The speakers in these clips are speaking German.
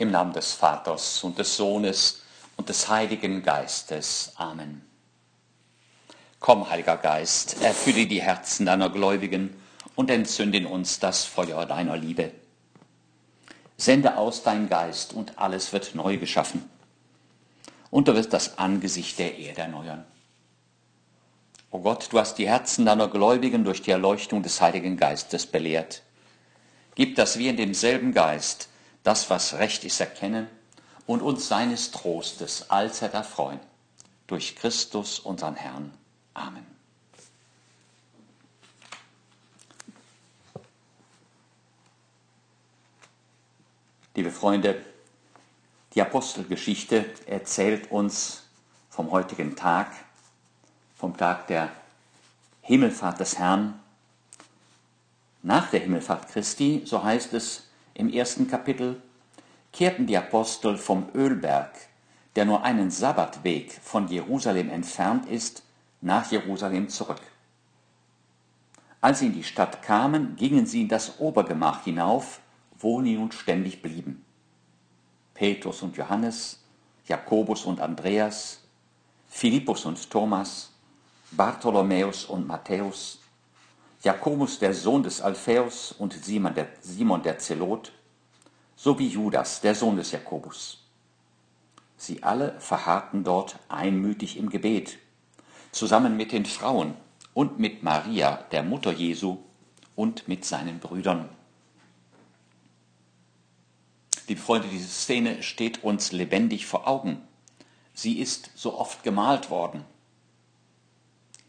Im Namen des Vaters und des Sohnes und des Heiligen Geistes. Amen. Komm, Heiliger Geist, erfülle die Herzen deiner Gläubigen und entzünde in uns das Feuer deiner Liebe. Sende aus dein Geist und alles wird neu geschaffen. Und du wirst das Angesicht der Erde erneuern. O Gott, du hast die Herzen deiner Gläubigen durch die Erleuchtung des Heiligen Geistes belehrt. Gib, dass wir in demselben Geist das, was recht ist, erkennen und uns seines Trostes allzeit erfreuen. Durch Christus, unseren Herrn. Amen. Liebe Freunde, die Apostelgeschichte erzählt uns vom heutigen Tag, vom Tag der Himmelfahrt des Herrn. Nach der Himmelfahrt Christi, so heißt es im ersten Kapitel, kehrten die Apostel vom Ölberg, der nur einen Sabbatweg von Jerusalem entfernt ist, nach Jerusalem zurück. Als sie in die Stadt kamen, gingen sie in das Obergemach hinauf, wo sie nun ständig blieben. Petrus und Johannes, Jakobus und Andreas, Philippus und Thomas, Bartholomäus und Matthäus, Jakobus der Sohn des Alphaeus und Simon der, Simon der Zelot, sowie Judas, der Sohn des Jakobus. Sie alle verharrten dort einmütig im Gebet, zusammen mit den Frauen und mit Maria, der Mutter Jesu, und mit seinen Brüdern. Liebe Freunde, diese Szene steht uns lebendig vor Augen. Sie ist so oft gemalt worden.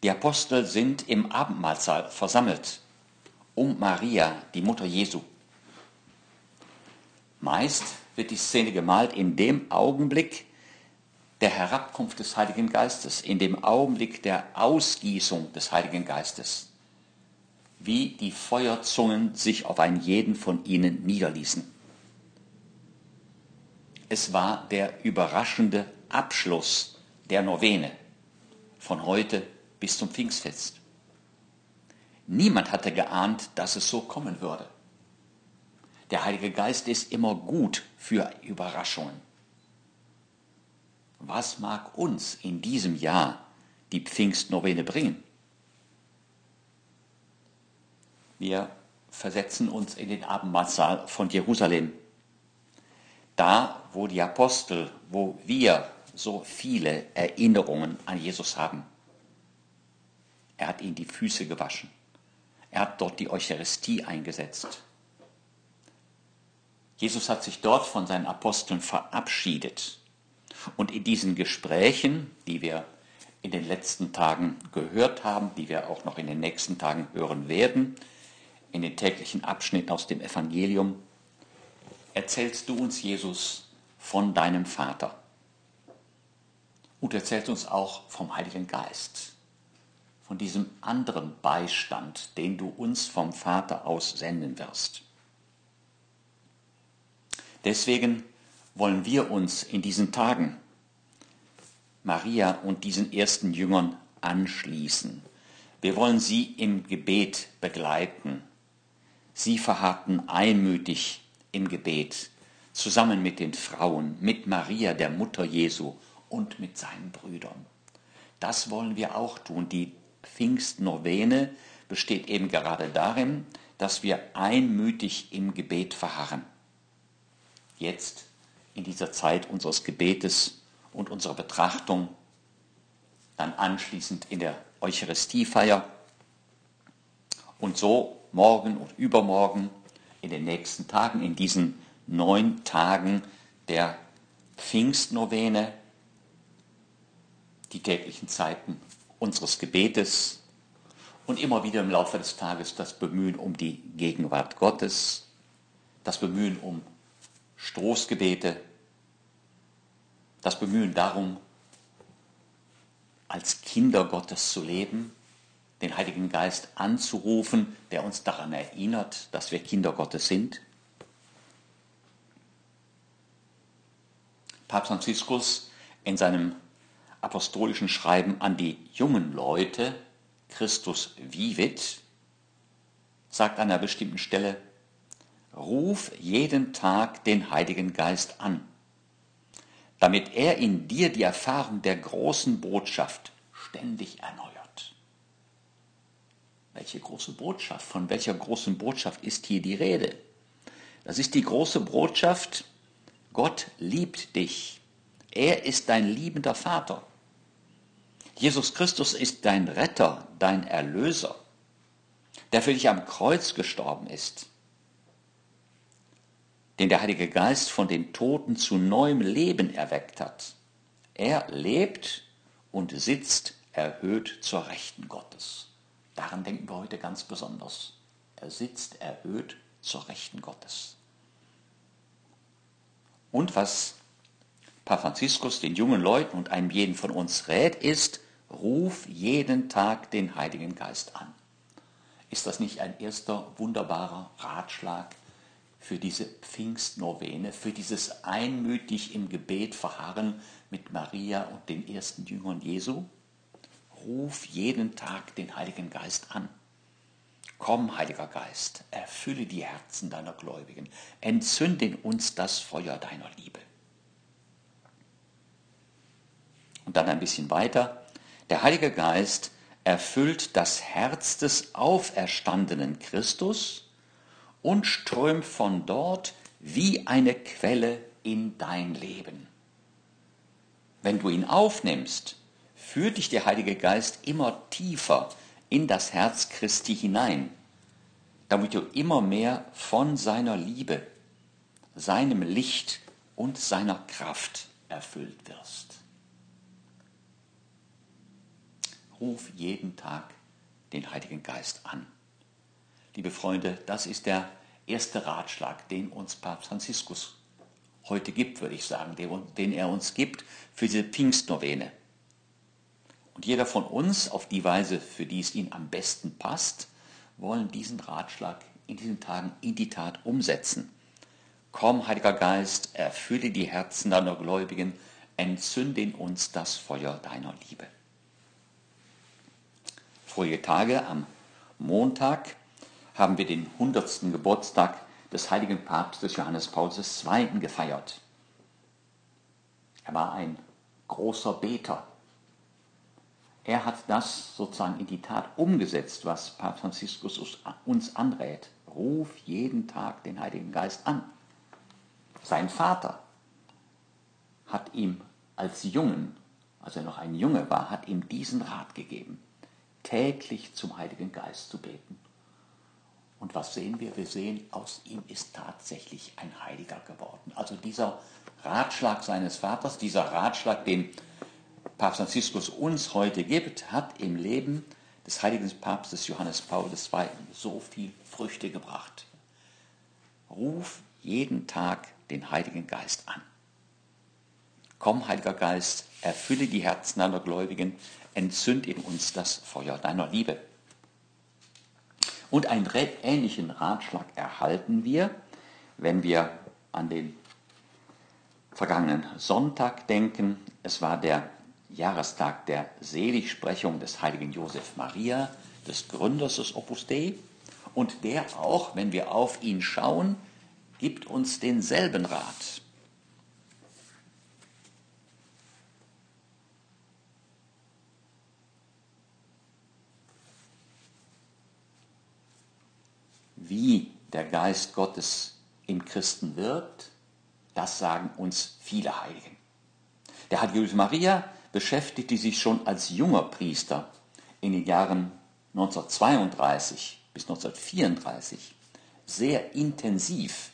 Die Apostel sind im Abendmahlsaal versammelt um Maria, die Mutter Jesu. Meist wird die Szene gemalt in dem Augenblick der Herabkunft des Heiligen Geistes, in dem Augenblick der Ausgießung des Heiligen Geistes, wie die Feuerzungen sich auf einen jeden von ihnen niederließen. Es war der überraschende Abschluss der Novene von heute bis zum Pfingstfest. Niemand hatte geahnt, dass es so kommen würde. Der Heilige Geist ist immer gut für Überraschungen. Was mag uns in diesem Jahr die Pfingstnovene bringen? Wir versetzen uns in den Abendmahlsaal von Jerusalem. Da, wo die Apostel, wo wir so viele Erinnerungen an Jesus haben. Er hat ihnen die Füße gewaschen. Er hat dort die Eucharistie eingesetzt. Jesus hat sich dort von seinen Aposteln verabschiedet. Und in diesen Gesprächen, die wir in den letzten Tagen gehört haben, die wir auch noch in den nächsten Tagen hören werden, in den täglichen Abschnitten aus dem Evangelium, erzählst du uns, Jesus, von deinem Vater. Und erzählst uns auch vom Heiligen Geist von diesem anderen Beistand, den du uns vom Vater aus senden wirst. Deswegen wollen wir uns in diesen Tagen Maria und diesen ersten Jüngern anschließen. Wir wollen sie im Gebet begleiten. Sie verharrten einmütig im Gebet, zusammen mit den Frauen, mit Maria, der Mutter Jesu und mit seinen Brüdern. Das wollen wir auch tun. Die Pfingstnovene besteht eben gerade darin, dass wir einmütig im Gebet verharren. Jetzt in dieser Zeit unseres Gebetes und unserer Betrachtung, dann anschließend in der Eucharistiefeier und so morgen und übermorgen in den nächsten Tagen, in diesen neun Tagen der Pfingstnovene, die täglichen Zeiten unseres Gebetes und immer wieder im Laufe des Tages das Bemühen um die Gegenwart Gottes, das Bemühen um Stoßgebete, das Bemühen darum, als Kinder Gottes zu leben, den Heiligen Geist anzurufen, der uns daran erinnert, dass wir Kinder Gottes sind. Papst Franziskus in seinem apostolischen Schreiben an die jungen Leute, Christus vivit, sagt an einer bestimmten Stelle, ruf jeden Tag den Heiligen Geist an, damit er in dir die Erfahrung der großen Botschaft ständig erneuert. Welche große Botschaft? Von welcher großen Botschaft ist hier die Rede? Das ist die große Botschaft, Gott liebt dich. Er ist dein liebender Vater. Jesus Christus ist dein Retter, dein Erlöser, der für dich am Kreuz gestorben ist, den der Heilige Geist von den Toten zu neuem Leben erweckt hat. Er lebt und sitzt erhöht zur Rechten Gottes. Daran denken wir heute ganz besonders. Er sitzt erhöht zur Rechten Gottes. Und was Papst Franziskus den jungen Leuten und einem jeden von uns rät, ist, ruf jeden Tag den Heiligen Geist an. Ist das nicht ein erster wunderbarer Ratschlag für diese Pfingstnovene, für dieses einmütig im Gebet verharren mit Maria und den ersten Jüngern Jesu? Ruf jeden Tag den Heiligen Geist an. Komm, Heiliger Geist, erfülle die Herzen deiner Gläubigen, entzünde in uns das Feuer deiner Liebe. Und dann ein bisschen weiter. Der Heilige Geist erfüllt das Herz des auferstandenen Christus und strömt von dort wie eine Quelle in dein Leben. Wenn du ihn aufnimmst, führt dich der Heilige Geist immer tiefer in das Herz Christi hinein, damit du immer mehr von seiner Liebe, seinem Licht und seiner Kraft erfüllt wirst. Ruf jeden Tag den Heiligen Geist an. Liebe Freunde, das ist der erste Ratschlag, den uns Papst Franziskus heute gibt, würde ich sagen, den er uns gibt für diese Pfingstnovene. Und jeder von uns, auf die Weise, für die es ihn am besten passt, wollen diesen Ratschlag in diesen Tagen in die Tat umsetzen. Komm, Heiliger Geist, erfülle die Herzen deiner Gläubigen, entzünde in uns das Feuer deiner Liebe. Vorige Tage, am Montag, haben wir den 100. Geburtstag des heiligen Papstes Johannes Paul II. gefeiert. Er war ein großer Beter, er hat das sozusagen in die Tat umgesetzt, was Papst Franziskus uns anrät. Ruf jeden Tag den Heiligen Geist an. Sein Vater hat ihm als Jungen, als er noch ein Junge war, hat ihm diesen Rat gegeben, täglich zum Heiligen Geist zu beten. Und was sehen wir? Wir sehen, aus ihm ist tatsächlich ein Heiliger geworden. Also dieser Ratschlag seines Vaters, dieser Ratschlag, den Papst Franziskus uns heute gibt, hat im Leben des heiligen Papstes Johannes Paul II. so viel Früchte gebracht. Ruf jeden Tag den Heiligen Geist an. Komm, Heiliger Geist, erfülle die Herzen deiner Gläubigen, entzünd in uns das Feuer deiner Liebe. Und einen ähnlichen Ratschlag erhalten wir, wenn wir an den vergangenen Sonntag denken. Es war der Jahrestag der Seligsprechung des heiligen Josef Maria, des Gründers des Opus Dei. Und der auch, wenn wir auf ihn schauen, gibt uns denselben Rat. Wie der Geist Gottes im Christen wirkt, das sagen uns viele Heiligen. Der heilige Josef Maria beschäftigte sich schon als junger Priester in den Jahren 1932 bis 1934 sehr intensiv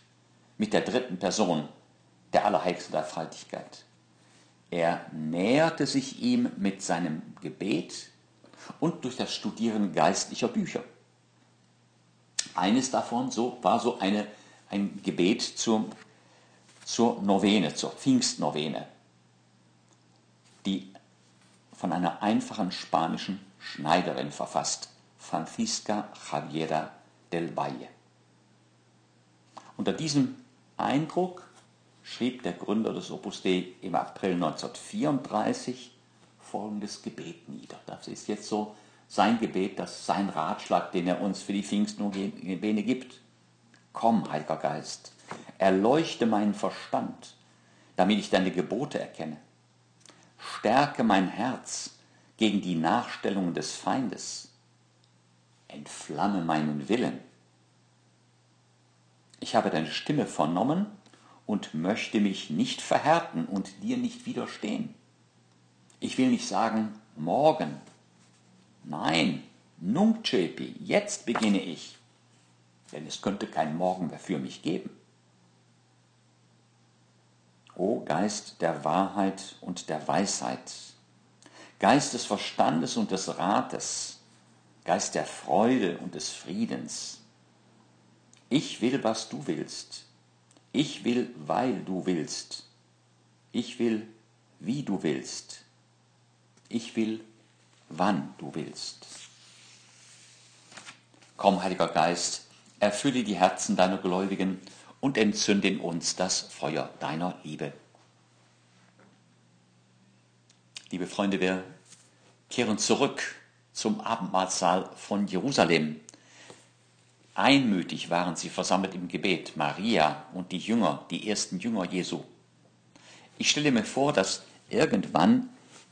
mit der dritten Person der Allerheiligsten Dreifaltigkeit. Er näherte sich ihm mit seinem Gebet und durch das Studieren geistlicher Bücher. Eines davon so, war so eine, ein Gebet zur, zur Novene, zur Pfingstnovene die von einer einfachen spanischen Schneiderin verfasst, Francisca Javiera del Valle. Unter diesem Eindruck schrieb der Gründer des Opus Dei im April 1934 folgendes Gebet nieder. Das ist jetzt so sein Gebet, das sein Ratschlag, den er uns für die Pfingstnovene gibt. Komm, Heiliger Geist, erleuchte meinen Verstand, damit ich deine Gebote erkenne. Stärke mein Herz gegen die Nachstellungen des Feindes. Entflamme meinen Willen. Ich habe deine Stimme vernommen und möchte mich nicht verhärten und dir nicht widerstehen. Ich will nicht sagen, morgen. Nein, nunc cepi, jetzt beginne ich, denn es könnte kein Morgen mehr für mich geben. O Geist der Wahrheit und der Weisheit, Geist des Verstandes und des Rates, Geist der Freude und des Friedens. Ich will, was du willst. Ich will, weil du willst. Ich will, wie du willst. Ich will, wann du willst. Komm, Heiliger Geist, erfülle die Herzen deiner Gläubigen und entzünde in uns das Feuer deiner Liebe. Liebe Freunde, wir kehren zurück zum Abendmahlsaal von Jerusalem. Einmütig waren sie versammelt im Gebet, Maria und die Jünger, die ersten Jünger Jesu. Ich stelle mir vor, dass irgendwann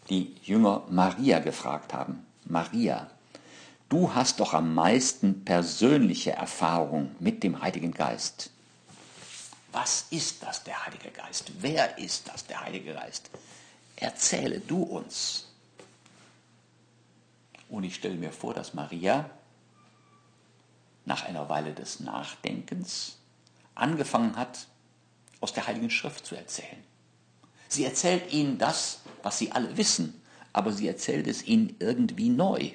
die Jünger Maria gefragt haben. Maria, du hast doch am meisten persönliche Erfahrung mit dem Heiligen Geist. Was ist das, der Heilige Geist? Wer ist das, der Heilige Geist? Erzähle du uns. Und ich stelle mir vor, dass Maria nach einer Weile des Nachdenkens angefangen hat, aus der Heiligen Schrift zu erzählen. Sie erzählt ihnen das, was sie alle wissen, aber sie erzählt es ihnen irgendwie neu.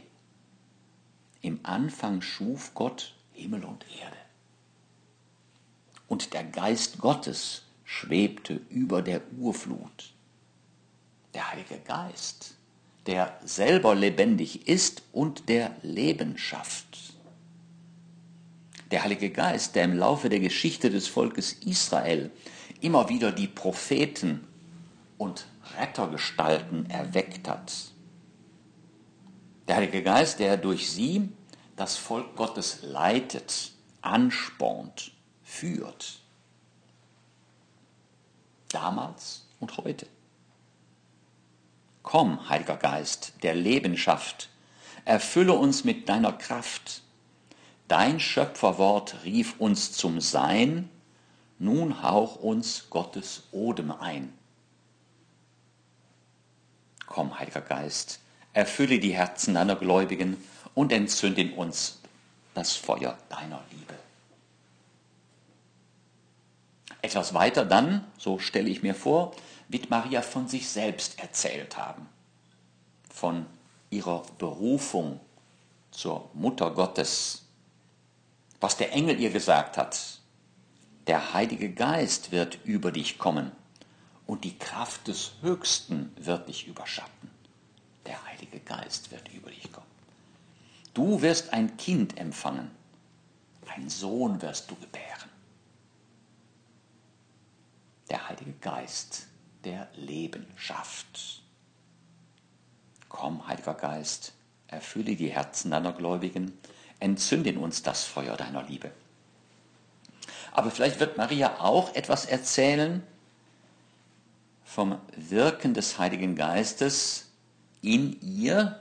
Im Anfang schuf Gott Himmel und Erde. Und der Geist Gottes schwebte über der Urflut. Der Heilige Geist, der selber lebendig ist und der Leben schafft. Der Heilige Geist, der im Laufe der Geschichte des Volkes Israel immer wieder die Propheten und Rettergestalten erweckt hat. Der Heilige Geist, der durch sie das Volk Gottes leitet, anspornt, führt. Damals und heute. Komm, Heiliger Geist, der Leben schafft, erfülle uns mit deiner Kraft. Dein Schöpferwort rief uns zum Sein, nun hauch uns Gottes Odem ein. Komm, Heiliger Geist, erfülle die Herzen deiner Gläubigen und entzünde in uns das Feuer deiner Liebe. Etwas weiter dann, so stelle ich mir vor, wird Maria von sich selbst erzählt haben, von ihrer Berufung zur Mutter Gottes, was der Engel ihr gesagt hat, der Heilige Geist wird über dich kommen und die Kraft des Höchsten wird dich überschatten. Der Heilige Geist wird über dich kommen. Du wirst ein Kind empfangen, ein Sohn wirst du gebären. Der Heilige Geist, der Leben schafft. Komm, Heiliger Geist, erfülle die Herzen deiner Gläubigen, entzünde in uns das Feuer deiner Liebe. Aber vielleicht wird Maria auch etwas erzählen vom Wirken des Heiligen Geistes in ihr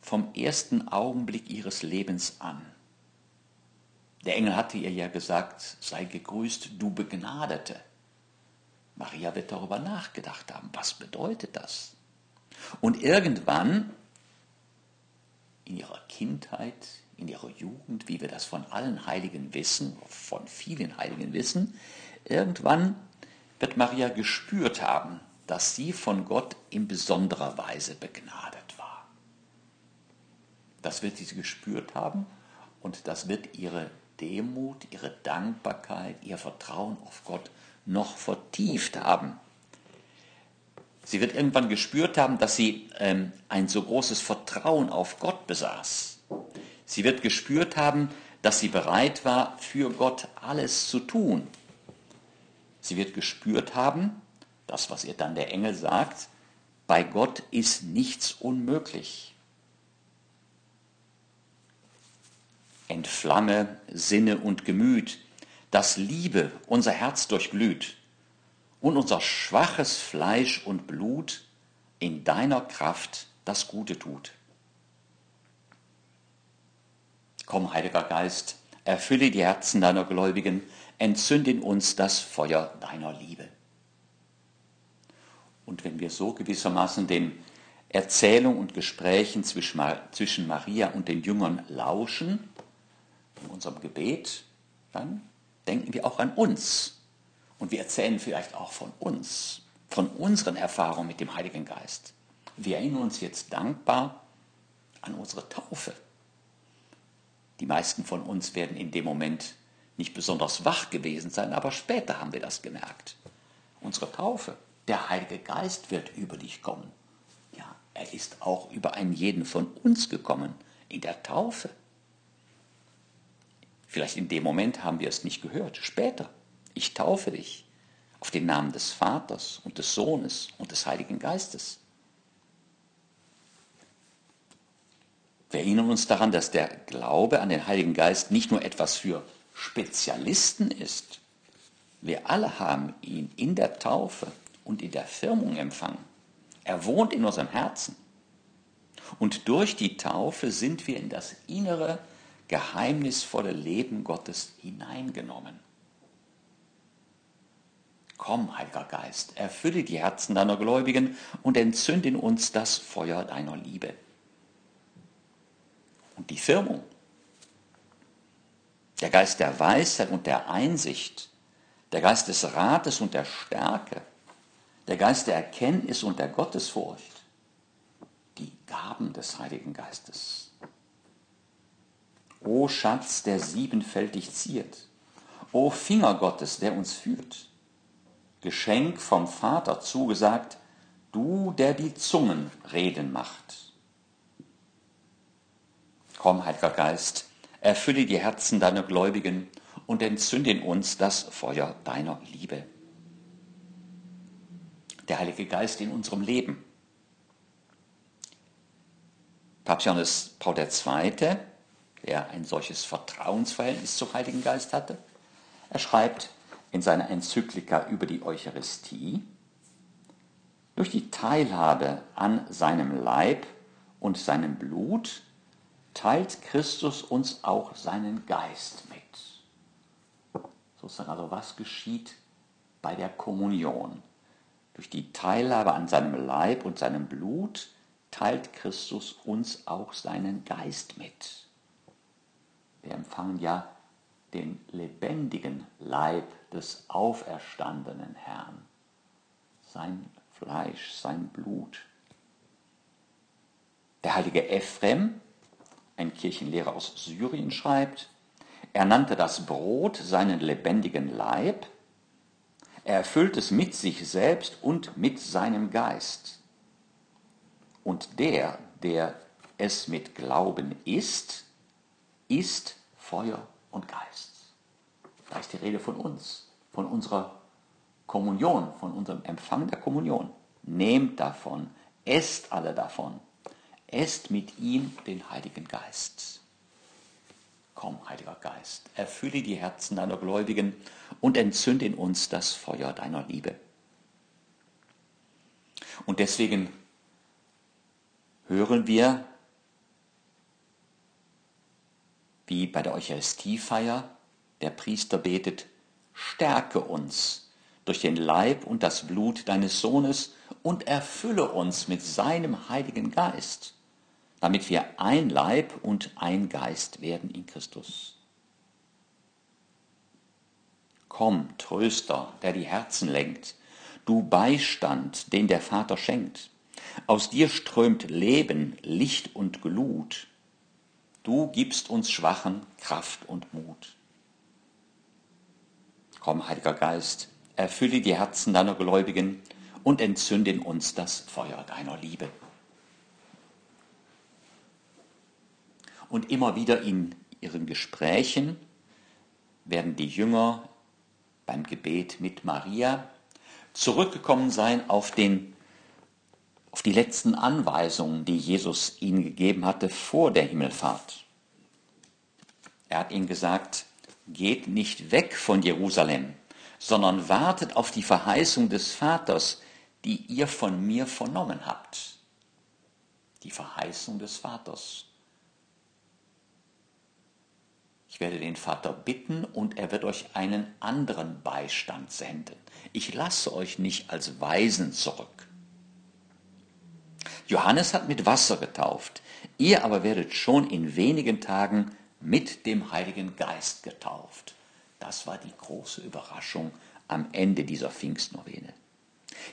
vom ersten Augenblick ihres Lebens an. Der Engel hatte ihr ja gesagt, sei gegrüßt, du Begnadete. Maria wird darüber nachgedacht haben, was bedeutet das? Und irgendwann in ihrer Kindheit, in ihrer Jugend, wie wir das von allen Heiligen wissen, von vielen Heiligen wissen, irgendwann wird Maria gespürt haben, dass sie von Gott in besonderer Weise begnadet war. Das wird sie gespürt haben und das wird ihre Demut, ihre Dankbarkeit, ihr Vertrauen auf Gott noch vertieft haben. Sie wird irgendwann gespürt haben, dass sie ähm, ein so großes Vertrauen auf Gott besaß. Sie wird gespürt haben, dass sie bereit war, für Gott alles zu tun. Sie wird gespürt haben, das, was ihr dann der Engel sagt, bei Gott ist nichts unmöglich. entflamme Sinne und Gemüt, dass Liebe unser Herz durchglüht und unser schwaches Fleisch und Blut in deiner Kraft das Gute tut. Komm, Heiliger Geist, erfülle die Herzen deiner Gläubigen, entzünde in uns das Feuer deiner Liebe. Und wenn wir so gewissermaßen den Erzählungen und Gesprächen zwischen Maria und den Jüngern lauschen, in unserem Gebet, dann denken wir auch an uns. Und wir erzählen vielleicht auch von uns, von unseren Erfahrungen mit dem Heiligen Geist. Wir erinnern uns jetzt dankbar an unsere Taufe. Die meisten von uns werden in dem Moment nicht besonders wach gewesen sein, aber später haben wir das gemerkt. Unsere Taufe. Der Heilige Geist wird über dich kommen. Ja, er ist auch über einen jeden von uns gekommen in der Taufe. Vielleicht in dem Moment haben wir es nicht gehört. Später. Ich taufe dich auf den Namen des Vaters und des Sohnes und des Heiligen Geistes. Wir erinnern uns daran, dass der Glaube an den Heiligen Geist nicht nur etwas für Spezialisten ist. Wir alle haben ihn in der Taufe und in der Firmung empfangen. Er wohnt in unserem Herzen. Und durch die Taufe sind wir in das innere, geheimnisvolle Leben Gottes hineingenommen. Komm, Heiliger Geist, erfülle die Herzen deiner Gläubigen und entzünde in uns das Feuer deiner Liebe und die Firmung. Der Geist der Weisheit und der Einsicht, der Geist des Rates und der Stärke, der Geist der Erkenntnis und der Gottesfurcht, die Gaben des Heiligen Geistes. O Schatz, der siebenfältig ziert, o Finger Gottes, der uns führt, Geschenk vom Vater zugesagt, du, der die Zungen reden macht. Komm, Heiliger Geist, erfülle die Herzen deiner Gläubigen und entzünde in uns das Feuer deiner Liebe. Der Heilige Geist in unserem Leben. Papst Johannes Paul II., der ein solches Vertrauensverhältnis zum Heiligen Geist hatte, er schreibt in seiner Enzyklika über die Eucharistie, durch die Teilhabe an seinem Leib und seinem Blut teilt Christus uns auch seinen Geist mit. Sozusagen also was geschieht bei der Kommunion? Durch die Teilhabe an seinem Leib und seinem Blut teilt Christus uns auch seinen Geist mit. Wir empfangen ja den lebendigen Leib des auferstandenen Herrn, sein Fleisch, sein Blut. Der heilige Ephrem ein Kirchenlehrer aus Syrien schreibt, er nannte das Brot seinen lebendigen Leib, er erfüllt es mit sich selbst und mit seinem Geist. Und der, der es mit Glauben isst, ist Feuer und Geist. Da ist die Rede von uns, von unserer Kommunion, von unserem Empfang der Kommunion. Nehmt davon, esst alle davon esst mit ihm den Heiligen Geist. Komm, Heiliger Geist, erfülle die Herzen deiner Gläubigen und entzünde in uns das Feuer deiner Liebe. Und deswegen hören wir, wie bei der Eucharistiefeier der Priester betet, stärke uns durch den Leib und das Blut deines Sohnes und erfülle uns mit seinem Heiligen Geist damit wir ein Leib und ein Geist werden in Christus. Komm, Tröster, der die Herzen lenkt, du Beistand, den der Vater schenkt. Aus dir strömt Leben, Licht und Glut. Du gibst uns Schwachen Kraft und Mut. Komm, Heiliger Geist, erfülle die Herzen deiner Gläubigen und entzünde in uns das Feuer deiner Liebe. Und immer wieder in ihren Gesprächen werden die Jünger beim Gebet mit Maria zurückgekommen sein auf, den, auf die letzten Anweisungen, die Jesus ihnen gegeben hatte vor der Himmelfahrt. Er hat ihnen gesagt, geht nicht weg von Jerusalem, sondern wartet auf die Verheißung des Vaters, die ihr von mir vernommen habt. Die Verheißung des Vaters. Ich werde den Vater bitten und er wird euch einen anderen Beistand senden. Ich lasse euch nicht als Weisen zurück. Johannes hat mit Wasser getauft, ihr aber werdet schon in wenigen Tagen mit dem Heiligen Geist getauft. Das war die große Überraschung am Ende dieser Pfingstnovene.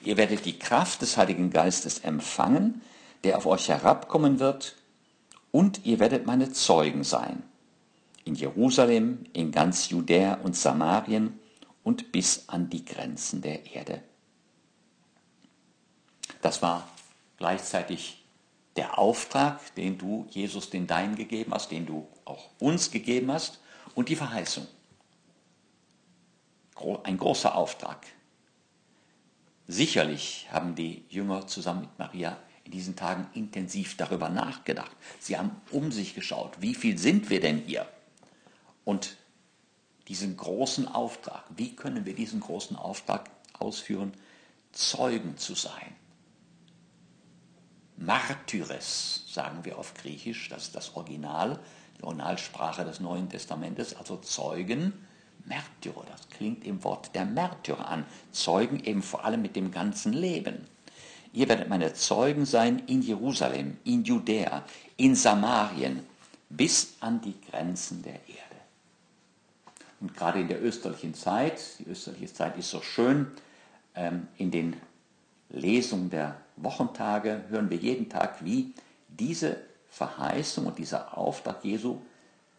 Ihr werdet die Kraft des Heiligen Geistes empfangen, der auf euch herabkommen wird, und ihr werdet meine Zeugen sein. In Jerusalem, in ganz Judäa und Samarien und bis an die Grenzen der Erde. Das war gleichzeitig der Auftrag, den du Jesus den Deinen gegeben hast, den du auch uns gegeben hast, und die Verheißung. Ein großer Auftrag. Sicherlich haben die Jünger zusammen mit Maria in diesen Tagen intensiv darüber nachgedacht. Sie haben um sich geschaut, wie viel sind wir denn hier? Und diesen großen Auftrag, wie können wir diesen großen Auftrag ausführen? Zeugen zu sein. Martyres, sagen wir auf Griechisch, das ist das Original, die Originalsprache des Neuen Testamentes, also Zeugen, Märtyrer, das klingt im Wort der Märtyrer an. Zeugen eben vor allem mit dem ganzen Leben. Ihr werdet meine Zeugen sein in Jerusalem, in Judäa, in Samarien, bis an die Grenzen der Erde. Und gerade in der österlichen Zeit, die österliche Zeit ist so schön, ähm, in den Lesungen der Wochentage hören wir jeden Tag, wie diese Verheißung und dieser Auftrag Jesu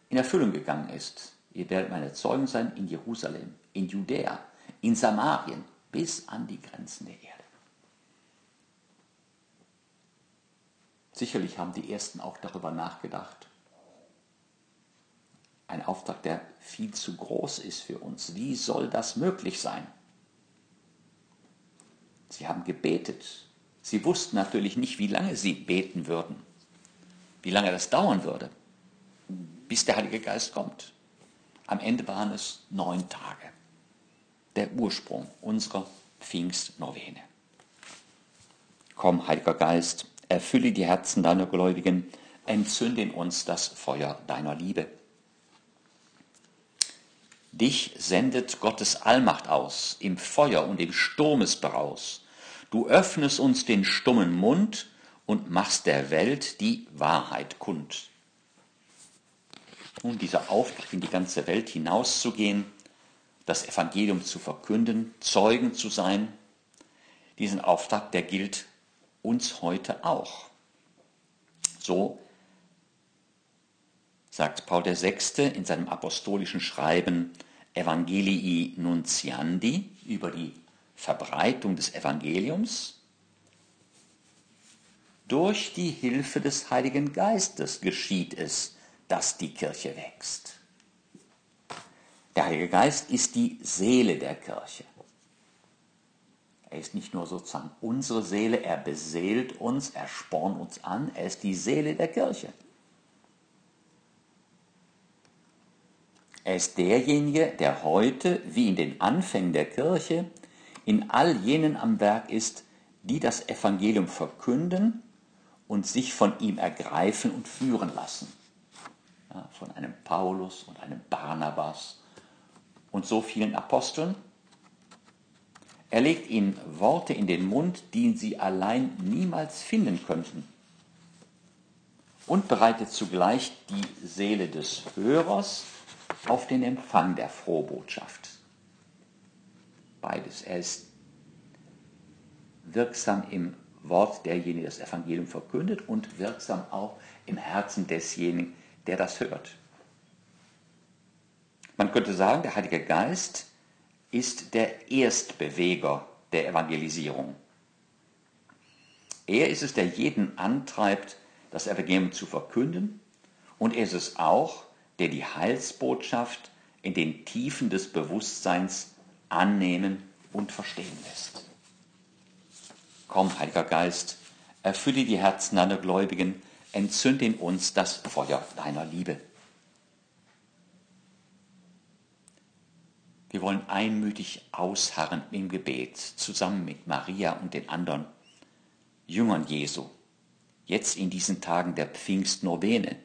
in Erfüllung gegangen ist. Ihr werdet meine Zeugen sein in Jerusalem, in Judäa, in Samarien, bis an die Grenzen der Erde. Sicherlich haben die Ersten auch darüber nachgedacht. Ein Auftrag, der viel zu groß ist für uns. Wie soll das möglich sein? Sie haben gebetet. Sie wussten natürlich nicht, wie lange sie beten würden, wie lange das dauern würde, bis der Heilige Geist kommt. Am Ende waren es neun Tage. Der Ursprung unserer Pfingstnovene. Komm, Heiliger Geist, erfülle die Herzen deiner Gläubigen, entzünde in uns das Feuer deiner Liebe. Dich sendet Gottes Allmacht aus, im Feuer und im Sturmesbraus. Du öffnest uns den stummen Mund und machst der Welt die Wahrheit kund. Nun, dieser Auftrag in die ganze Welt hinauszugehen, das Evangelium zu verkünden, Zeugen zu sein, diesen Auftrag, der gilt uns heute auch. So sagt Paul VI. in seinem apostolischen Schreiben Evangelii Nuntiandi über die Verbreitung des Evangeliums. Durch die Hilfe des Heiligen Geistes geschieht es, dass die Kirche wächst. Der Heilige Geist ist die Seele der Kirche. Er ist nicht nur sozusagen unsere Seele, er beseelt uns, er spornt uns an, er ist die Seele der Kirche. Er ist derjenige, der heute, wie in den Anfängen der Kirche, in all jenen am Werk ist, die das Evangelium verkünden und sich von ihm ergreifen und führen lassen ja, von einem Paulus und einem Barnabas und so vielen Aposteln. Er legt ihnen Worte in den Mund, die sie allein niemals finden könnten. Und bereitet zugleich die Seele des Hörers auf den Empfang der Frohbotschaft. Beides. Er ist wirksam im Wort derjenigen, das Evangelium verkündet und wirksam auch im Herzen desjenigen, der das hört. Man könnte sagen, der Heilige Geist ist der Erstbeweger der Evangelisierung. Er ist es, der jeden antreibt, das Evangelium zu verkünden und er ist es auch, der die Heilsbotschaft in den Tiefen des Bewusstseins annehmen und verstehen lässt. Komm, Heiliger Geist, erfülle die Herzen deiner Gläubigen entzünd in uns das Feuer deiner Liebe. Wir wollen einmütig ausharren im Gebet, zusammen mit Maria und den anderen Jüngern Jesu. Jetzt in diesen Tagen der Pfingstnovene.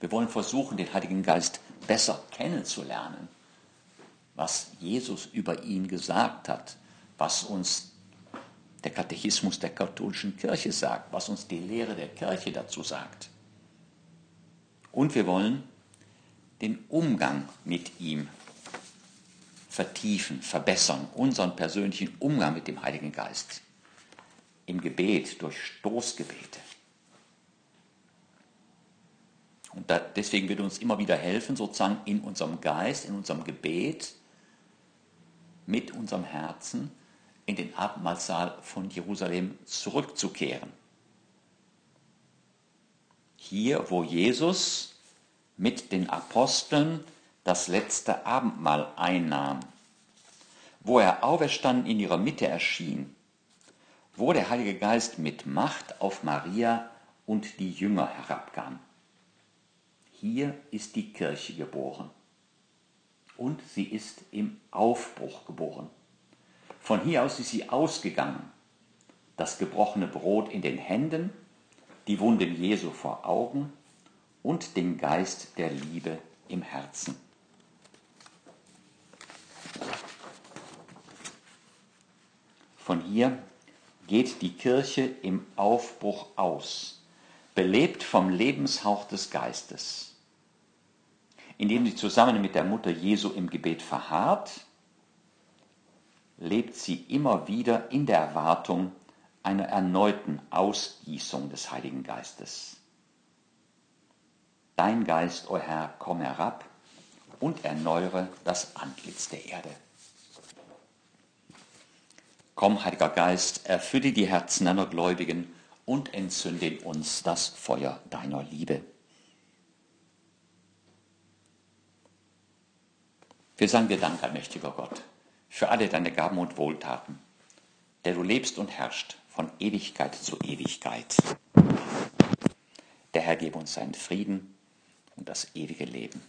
Wir wollen versuchen, den Heiligen Geist besser kennenzulernen, was Jesus über ihn gesagt hat, was uns der Katechismus der katholischen Kirche sagt, was uns die Lehre der Kirche dazu sagt. Und wir wollen den Umgang mit ihm vertiefen, verbessern, unseren persönlichen Umgang mit dem Heiligen Geist. Im Gebet, durch Stoßgebete. Und da, deswegen wird uns immer wieder helfen, sozusagen in unserem Geist, in unserem Gebet, mit unserem Herzen in den Abendmahlsaal von Jerusalem zurückzukehren. Hier, wo Jesus mit den Aposteln das letzte Abendmahl einnahm, wo er auferstanden in ihrer Mitte erschien, wo der Heilige Geist mit Macht auf Maria und die Jünger herabkam. Hier ist die Kirche geboren und sie ist im Aufbruch geboren. Von hier aus ist sie ausgegangen, das gebrochene Brot in den Händen, die Wunden Jesu vor Augen und den Geist der Liebe im Herzen. Von hier geht die Kirche im Aufbruch aus, belebt vom Lebenshauch des Geistes. Indem sie zusammen mit der Mutter Jesu im Gebet verharrt, lebt sie immer wieder in der Erwartung einer erneuten Ausgießung des Heiligen Geistes. Dein Geist, o oh Herr, komm herab und erneuere das Antlitz der Erde. Komm, Heiliger Geist, erfülle die Herzen deiner Gläubigen und entzünde in uns das Feuer deiner Liebe. Wir sagen dir Dank, allmächtiger Gott, für alle deine Gaben und Wohltaten, der du lebst und herrschst von Ewigkeit zu Ewigkeit. Der Herr gebe uns seinen Frieden und das ewige Leben.